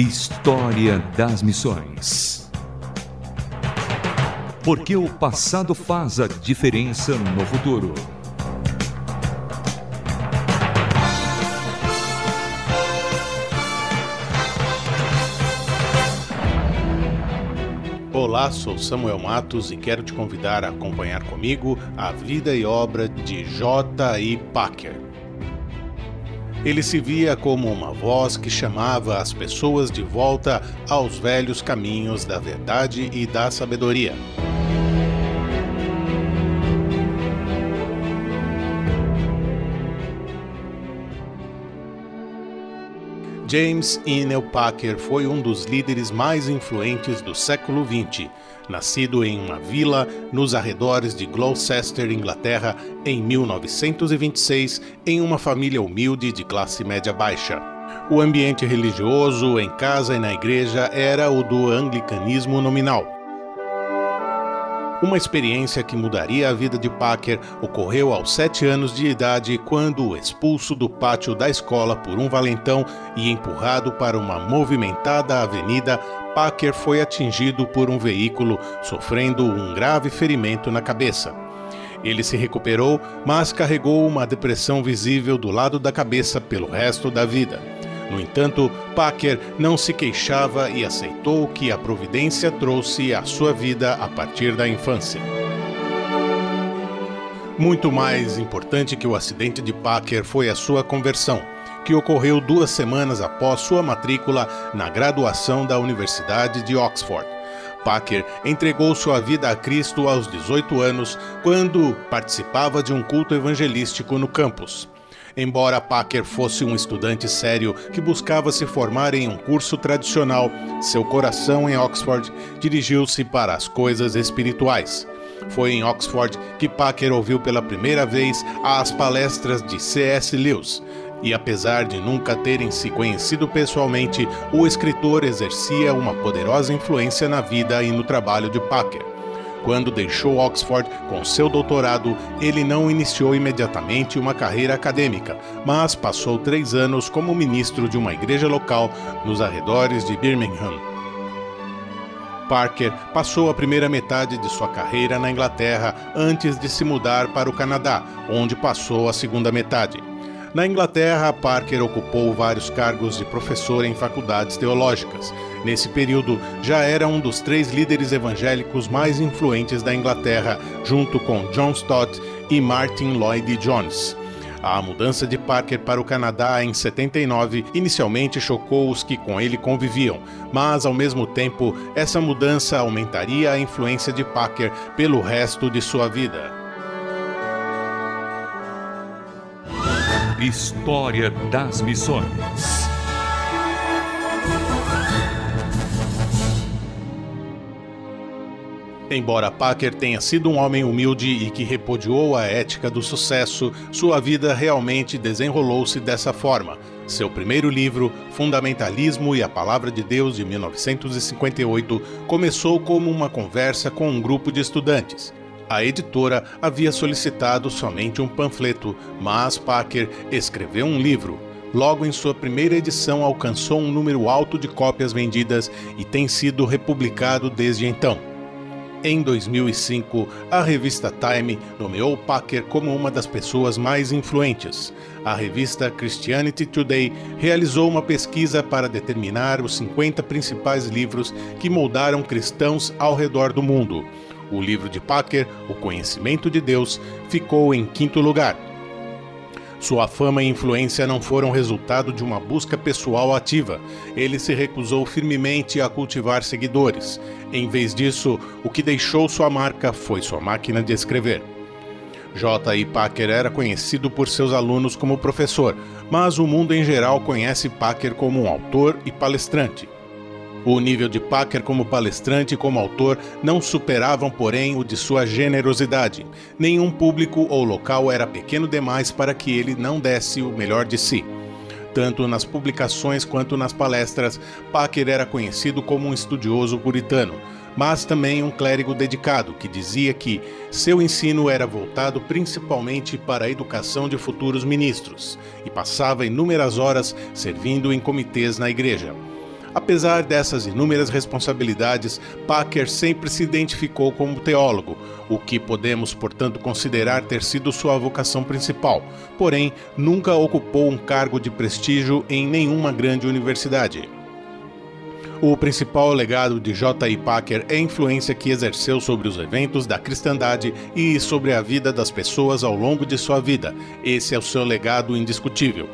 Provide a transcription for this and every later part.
História das Missões. Porque o passado faz a diferença no futuro. Olá, sou Samuel Matos e quero te convidar a acompanhar comigo a vida e obra de J.I. Packer. Ele se via como uma voz que chamava as pessoas de volta aos velhos caminhos da verdade e da sabedoria. James Inel Packer foi um dos líderes mais influentes do século XX nascido em uma vila nos arredores de Gloucester, Inglaterra, em 1926, em uma família humilde de classe média baixa. O ambiente religioso, em casa e na igreja, era o do anglicanismo nominal. Uma experiência que mudaria a vida de Packer ocorreu aos sete anos de idade, quando, expulso do pátio da escola por um valentão e empurrado para uma movimentada avenida, Packer foi atingido por um veículo, sofrendo um grave ferimento na cabeça. Ele se recuperou, mas carregou uma depressão visível do lado da cabeça pelo resto da vida. No entanto, Packer não se queixava e aceitou que a providência trouxe à sua vida a partir da infância. Muito mais importante que o acidente de Packer foi a sua conversão, que ocorreu duas semanas após sua matrícula na graduação da Universidade de Oxford. Packer entregou sua vida a Cristo aos 18 anos, quando participava de um culto evangelístico no campus. Embora Packer fosse um estudante sério que buscava se formar em um curso tradicional, seu coração em Oxford dirigiu-se para as coisas espirituais. Foi em Oxford que Packer ouviu pela primeira vez as palestras de C.S. Lewis. E apesar de nunca terem se conhecido pessoalmente, o escritor exercia uma poderosa influência na vida e no trabalho de Packer. Quando deixou Oxford com seu doutorado, ele não iniciou imediatamente uma carreira acadêmica, mas passou três anos como ministro de uma igreja local nos arredores de Birmingham. Parker passou a primeira metade de sua carreira na Inglaterra antes de se mudar para o Canadá, onde passou a segunda metade. Na Inglaterra, Parker ocupou vários cargos de professor em faculdades teológicas. Nesse período, já era um dos três líderes evangélicos mais influentes da Inglaterra, junto com John Stott e Martin Lloyd Jones. A mudança de Parker para o Canadá em 79 inicialmente chocou os que com ele conviviam, mas ao mesmo tempo essa mudança aumentaria a influência de Parker pelo resto de sua vida. História das Missões. Embora Packer tenha sido um homem humilde e que repudiou a ética do sucesso, sua vida realmente desenrolou-se dessa forma. Seu primeiro livro, Fundamentalismo e a Palavra de Deus, de 1958, começou como uma conversa com um grupo de estudantes. A editora havia solicitado somente um panfleto, mas Packer escreveu um livro. Logo em sua primeira edição, alcançou um número alto de cópias vendidas e tem sido republicado desde então. Em 2005, a revista Time nomeou Packer como uma das pessoas mais influentes. A revista Christianity Today realizou uma pesquisa para determinar os 50 principais livros que moldaram cristãos ao redor do mundo. O livro de Packer, O Conhecimento de Deus, ficou em quinto lugar. Sua fama e influência não foram resultado de uma busca pessoal ativa. Ele se recusou firmemente a cultivar seguidores. Em vez disso, o que deixou sua marca foi sua máquina de escrever. J. I. Packer era conhecido por seus alunos como professor, mas o mundo em geral conhece Packer como um autor e palestrante. O nível de Packer como palestrante e como autor não superavam, porém, o de sua generosidade. Nenhum público ou local era pequeno demais para que ele não desse o melhor de si. Tanto nas publicações quanto nas palestras, Packer era conhecido como um estudioso puritano, mas também um clérigo dedicado que dizia que seu ensino era voltado principalmente para a educação de futuros ministros e passava inúmeras horas servindo em comitês na igreja. Apesar dessas inúmeras responsabilidades, Packer sempre se identificou como teólogo, o que podemos, portanto, considerar ter sido sua vocação principal, porém, nunca ocupou um cargo de prestígio em nenhuma grande universidade. O principal legado de J. I. Packer é a influência que exerceu sobre os eventos da cristandade e sobre a vida das pessoas ao longo de sua vida. Esse é o seu legado indiscutível.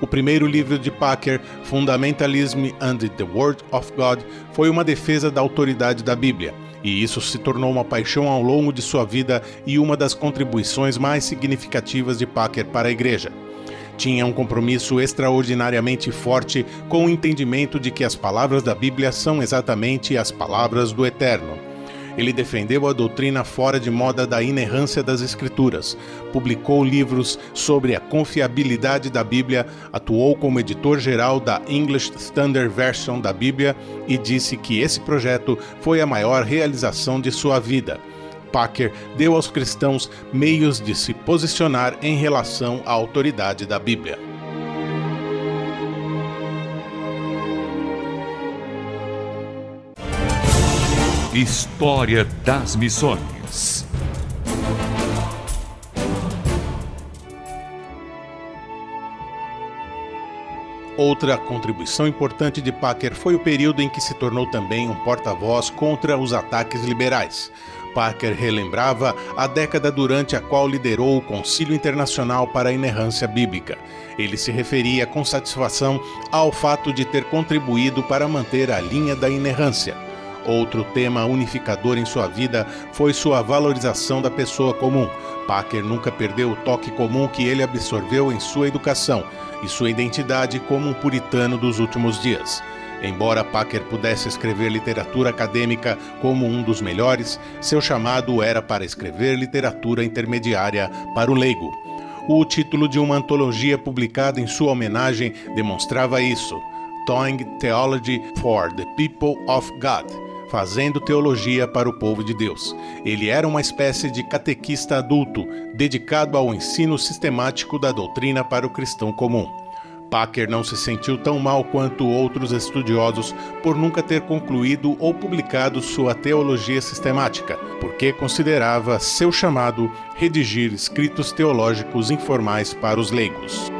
O primeiro livro de Packer, Fundamentalism and the Word of God, foi uma defesa da autoridade da Bíblia, e isso se tornou uma paixão ao longo de sua vida e uma das contribuições mais significativas de Packer para a Igreja tinha um compromisso extraordinariamente forte com o entendimento de que as palavras da Bíblia são exatamente as palavras do Eterno. Ele defendeu a doutrina fora de moda da inerrância das Escrituras, publicou livros sobre a confiabilidade da Bíblia, atuou como editor-geral da English Standard Version da Bíblia e disse que esse projeto foi a maior realização de sua vida. Packer deu aos cristãos meios de se posicionar em relação à autoridade da Bíblia. História das Missões Outra contribuição importante de Packer foi o período em que se tornou também um porta-voz contra os ataques liberais. Parker relembrava a década durante a qual liderou o Concílio Internacional para a Inerrância Bíblica. Ele se referia com satisfação ao fato de ter contribuído para manter a linha da inerrância. Outro tema unificador em sua vida foi sua valorização da pessoa comum. Parker nunca perdeu o toque comum que ele absorveu em sua educação e sua identidade como um puritano dos últimos dias. Embora Packer pudesse escrever literatura acadêmica como um dos melhores, seu chamado era para escrever literatura intermediária para o leigo. O título de uma antologia publicada em sua homenagem demonstrava isso: Toing Theology for the People of God fazendo teologia para o povo de Deus. Ele era uma espécie de catequista adulto, dedicado ao ensino sistemático da doutrina para o cristão comum. Packer não se sentiu tão mal quanto outros estudiosos por nunca ter concluído ou publicado sua teologia sistemática, porque considerava seu chamado redigir escritos teológicos informais para os leigos.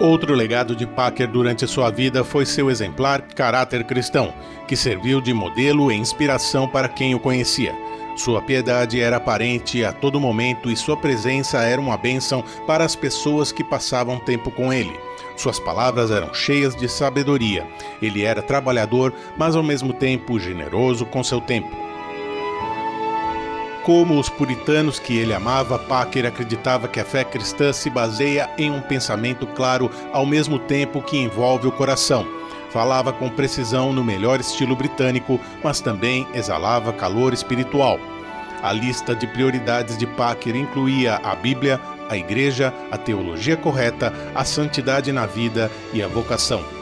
Outro legado de Packer durante sua vida foi seu exemplar caráter cristão, que serviu de modelo e inspiração para quem o conhecia. Sua piedade era aparente a todo momento e sua presença era uma bênção para as pessoas que passavam tempo com ele. Suas palavras eram cheias de sabedoria. Ele era trabalhador, mas ao mesmo tempo generoso com seu tempo. Como os puritanos que ele amava, Packer acreditava que a fé cristã se baseia em um pensamento claro ao mesmo tempo que envolve o coração. Falava com precisão no melhor estilo britânico, mas também exalava calor espiritual. A lista de prioridades de Packer incluía a Bíblia, a Igreja, a teologia correta, a santidade na vida e a vocação.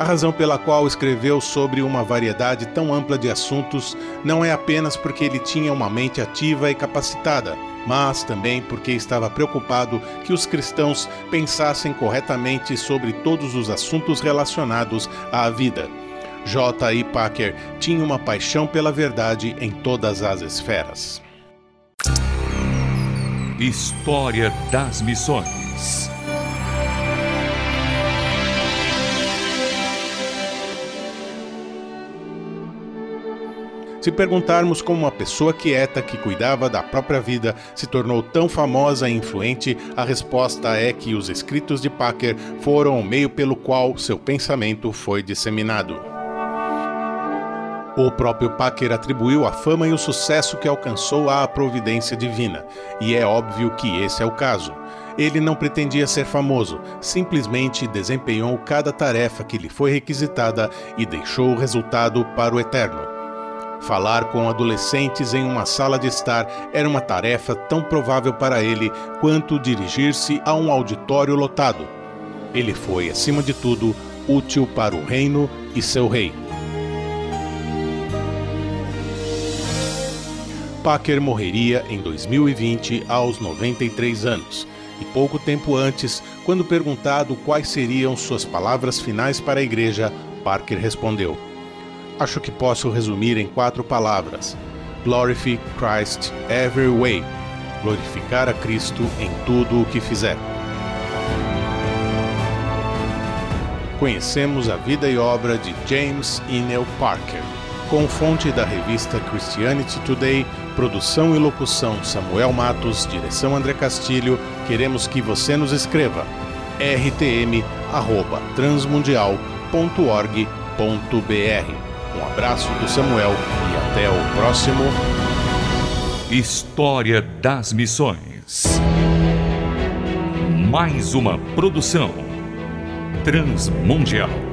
A razão pela qual escreveu sobre uma variedade tão ampla de assuntos não é apenas porque ele tinha uma mente ativa e capacitada mas também porque estava preocupado que os cristãos pensassem corretamente sobre todos os assuntos relacionados à vida. J. I. Packer tinha uma paixão pela verdade em todas as esferas. História das Missões Se perguntarmos como uma pessoa quieta que cuidava da própria vida se tornou tão famosa e influente, a resposta é que os escritos de Packer foram o meio pelo qual seu pensamento foi disseminado. O próprio Packer atribuiu a fama e o sucesso que alcançou à providência divina, e é óbvio que esse é o caso. Ele não pretendia ser famoso, simplesmente desempenhou cada tarefa que lhe foi requisitada e deixou o resultado para o eterno. Falar com adolescentes em uma sala de estar era uma tarefa tão provável para ele quanto dirigir-se a um auditório lotado. Ele foi, acima de tudo, útil para o reino e seu rei. Packer morreria em 2020 aos 93 anos. E pouco tempo antes, quando perguntado quais seriam suas palavras finais para a igreja, Parker respondeu: Acho que posso resumir em quatro palavras: Glorify Christ every way. Glorificar a Cristo em tudo o que fizer. Conhecemos a vida e obra de James Inel Parker, com fonte da revista Christianity Today, produção e locução Samuel Matos, direção André Castilho. Queremos que você nos escreva rtm@transmundial.org.br. Um abraço do Samuel e até o próximo. História das Missões. Mais uma produção transmundial.